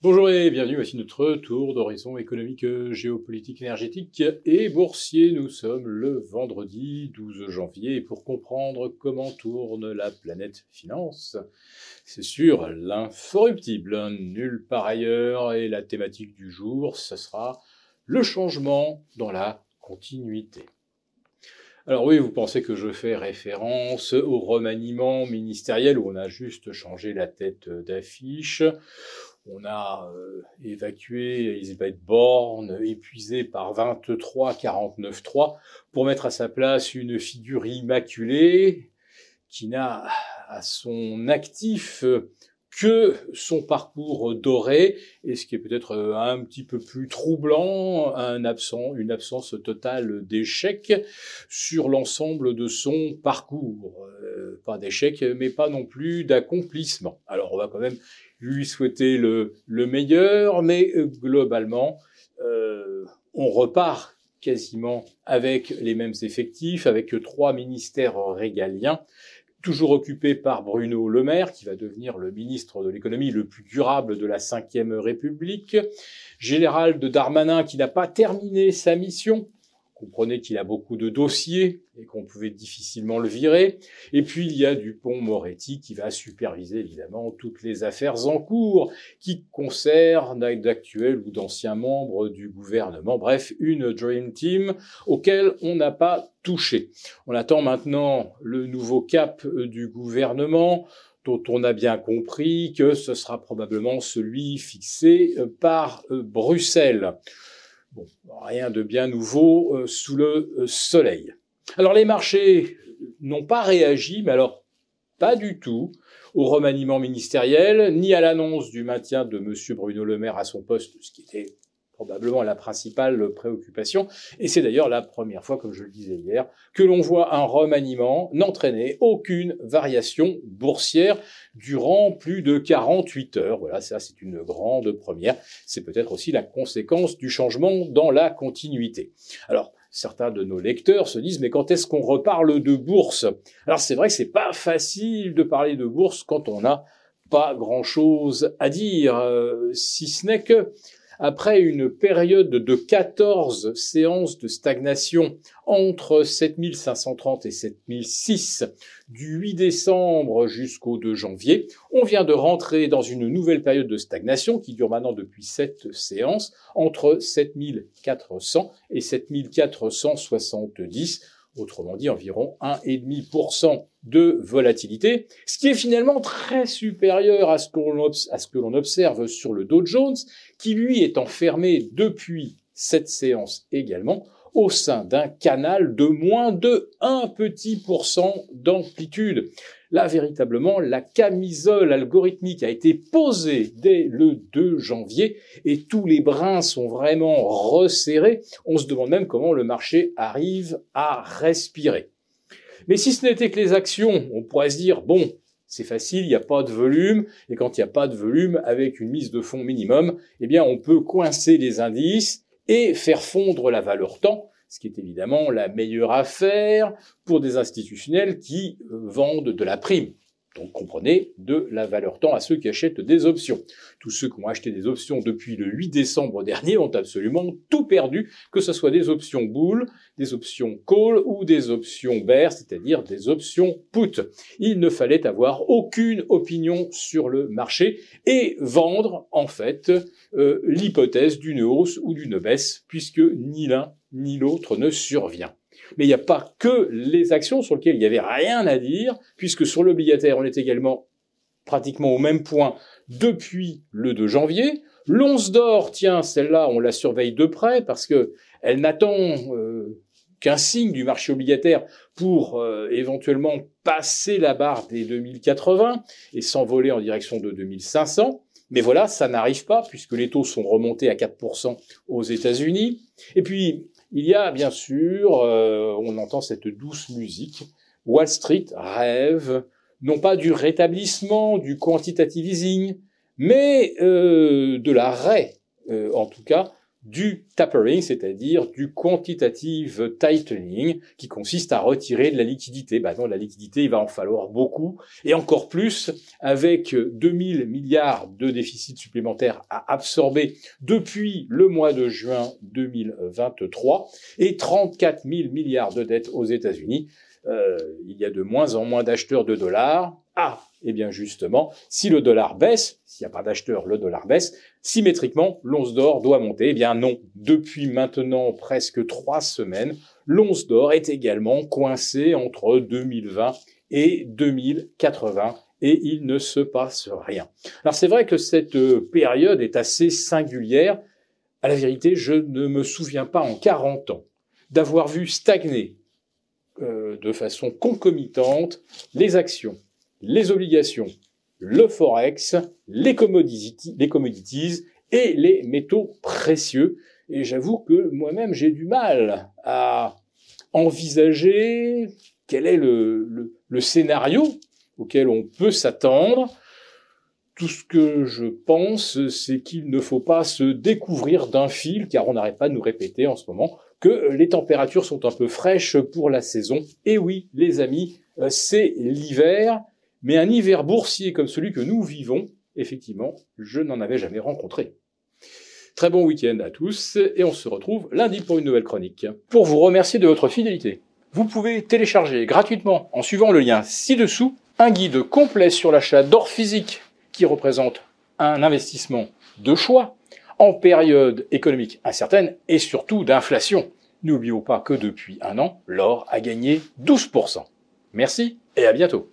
Bonjour et bienvenue, voici notre tour d'horizon économique, géopolitique, énergétique et boursier. Nous sommes le vendredi 12 janvier pour comprendre comment tourne la planète finance, c'est sûr l'inforruptible, nulle part ailleurs et la thématique du jour, ce sera le changement dans la continuité. Alors oui, vous pensez que je fais référence au remaniement ministériel où on a juste changé la tête d'affiche, on a euh, évacué Elisabeth Borne, épuisée par 23 49 3, pour mettre à sa place une figure immaculée qui n'a à son actif que son parcours doré et ce qui est peut-être un petit peu plus troublant, un une absence totale d'échec sur l'ensemble de son parcours. Euh, pas d'échec, mais pas non plus d'accomplissement. Alors on va quand même lui souhaiter le, le meilleur, mais euh, globalement, euh, on repart quasiment avec les mêmes effectifs, avec trois ministères régaliens, toujours occupés par Bruno Le Maire, qui va devenir le ministre de l'économie le plus durable de la Ve République, Général de Darmanin, qui n'a pas terminé sa mission, comprenez qu'il a beaucoup de dossiers et qu'on pouvait difficilement le virer. Et puis il y a Dupont-Moretti qui va superviser évidemment toutes les affaires en cours qui concernent d'actuels ou d'anciens membres du gouvernement. Bref, une Dream Team auquel on n'a pas touché. On attend maintenant le nouveau cap du gouvernement dont on a bien compris que ce sera probablement celui fixé par Bruxelles. Rien de bien nouveau euh, sous le euh, soleil. Alors les marchés n'ont pas réagi, mais alors pas du tout au remaniement ministériel, ni à l'annonce du maintien de M. Bruno Le Maire à son poste, ce qui était probablement la principale préoccupation. Et c'est d'ailleurs la première fois, comme je le disais hier, que l'on voit un remaniement n'entraîner aucune variation boursière durant plus de 48 heures. Voilà, ça c'est une grande première. C'est peut-être aussi la conséquence du changement dans la continuité. Alors, certains de nos lecteurs se disent mais quand est-ce qu'on reparle de bourse? Alors c'est vrai que c'est pas facile de parler de bourse quand on n'a pas grand-chose à dire, euh, si ce n'est que après une période de 14 séances de stagnation entre 7530 et 7006 du 8 décembre jusqu'au 2 janvier, on vient de rentrer dans une nouvelle période de stagnation qui dure maintenant depuis 7 séances entre 7400 et 7470 autrement dit environ 1,5% de volatilité, ce qui est finalement très supérieur à ce, que l'on observe sur le Dow Jones, qui lui est enfermé depuis cette séance également au sein d'un canal de moins de 1 petit d'amplitude. Là, véritablement, la camisole algorithmique a été posée dès le 2 janvier et tous les brins sont vraiment resserrés. On se demande même comment le marché arrive à respirer. Mais si ce n'était que les actions, on pourrait se dire, bon, c'est facile, il n'y a pas de volume, et quand il n'y a pas de volume, avec une mise de fonds minimum, eh bien, on peut coincer les indices et faire fondre la valeur temps, ce qui est évidemment la meilleure affaire pour des institutionnels qui vendent de la prime. Donc comprenez de la valeur temps à ceux qui achètent des options. Tous ceux qui ont acheté des options depuis le 8 décembre dernier ont absolument tout perdu, que ce soit des options bull, des options call ou des options bear, c'est-à-dire des options put. Il ne fallait avoir aucune opinion sur le marché et vendre en fait euh, l'hypothèse d'une hausse ou d'une baisse, puisque ni l'un ni l'autre ne survient. Mais il n'y a pas que les actions sur lesquelles il n'y avait rien à dire, puisque sur l'obligataire, on est également pratiquement au même point depuis le 2 janvier. L'once d'or, tiens, celle-là, on la surveille de près parce que elle n'attend euh, qu'un signe du marché obligataire pour euh, éventuellement passer la barre des 2080 et s'envoler en direction de 2500. Mais voilà, ça n'arrive pas puisque les taux sont remontés à 4% aux États-Unis. Et puis, il y a bien sûr, euh, on entend cette douce musique, Wall Street rêve non pas du rétablissement du quantitative easing, mais euh, de l'arrêt, euh, en tout cas, du tapering, c'est-à-dire du quantitative tightening, qui consiste à retirer de la liquidité. Bah non, la liquidité, il va en falloir beaucoup, et encore plus avec 2000 milliards de déficits supplémentaires à absorber depuis le mois de juin 2023 et 34 000 milliards de dettes aux États-Unis. Euh, il y a de moins en moins d'acheteurs de dollars. Ah, eh bien justement, si le dollar baisse, s'il n'y a pas d'acheteurs, le dollar baisse, symétriquement, l'once d'or doit monter. Eh bien non, depuis maintenant presque trois semaines, l'once d'or est également coincée entre 2020 et 2080 et il ne se passe rien. Alors c'est vrai que cette période est assez singulière. À la vérité, je ne me souviens pas en 40 ans d'avoir vu stagner euh, de façon concomitante les actions, les obligations, le forex, les commodities, les et les métaux précieux. Et j'avoue que moi-même, j'ai du mal à envisager quel est le, le scénario auquel on peut s'attendre. Tout ce que je pense, c'est qu'il ne faut pas se découvrir d'un fil, car on n'arrête pas de nous répéter en ce moment que les températures sont un peu fraîches pour la saison. Et oui, les amis, euh, c'est l'hiver, mais un hiver boursier comme celui que nous vivons, effectivement, je n'en avais jamais rencontré. Très bon week-end à tous et on se retrouve lundi pour une nouvelle chronique. Pour vous remercier de votre fidélité, vous pouvez télécharger gratuitement en suivant le lien ci-dessous un guide complet sur l'achat d'or physique qui représente un investissement de choix en période économique incertaine et surtout d'inflation. N'oublions pas que depuis un an, l'or a gagné 12%. Merci et à bientôt.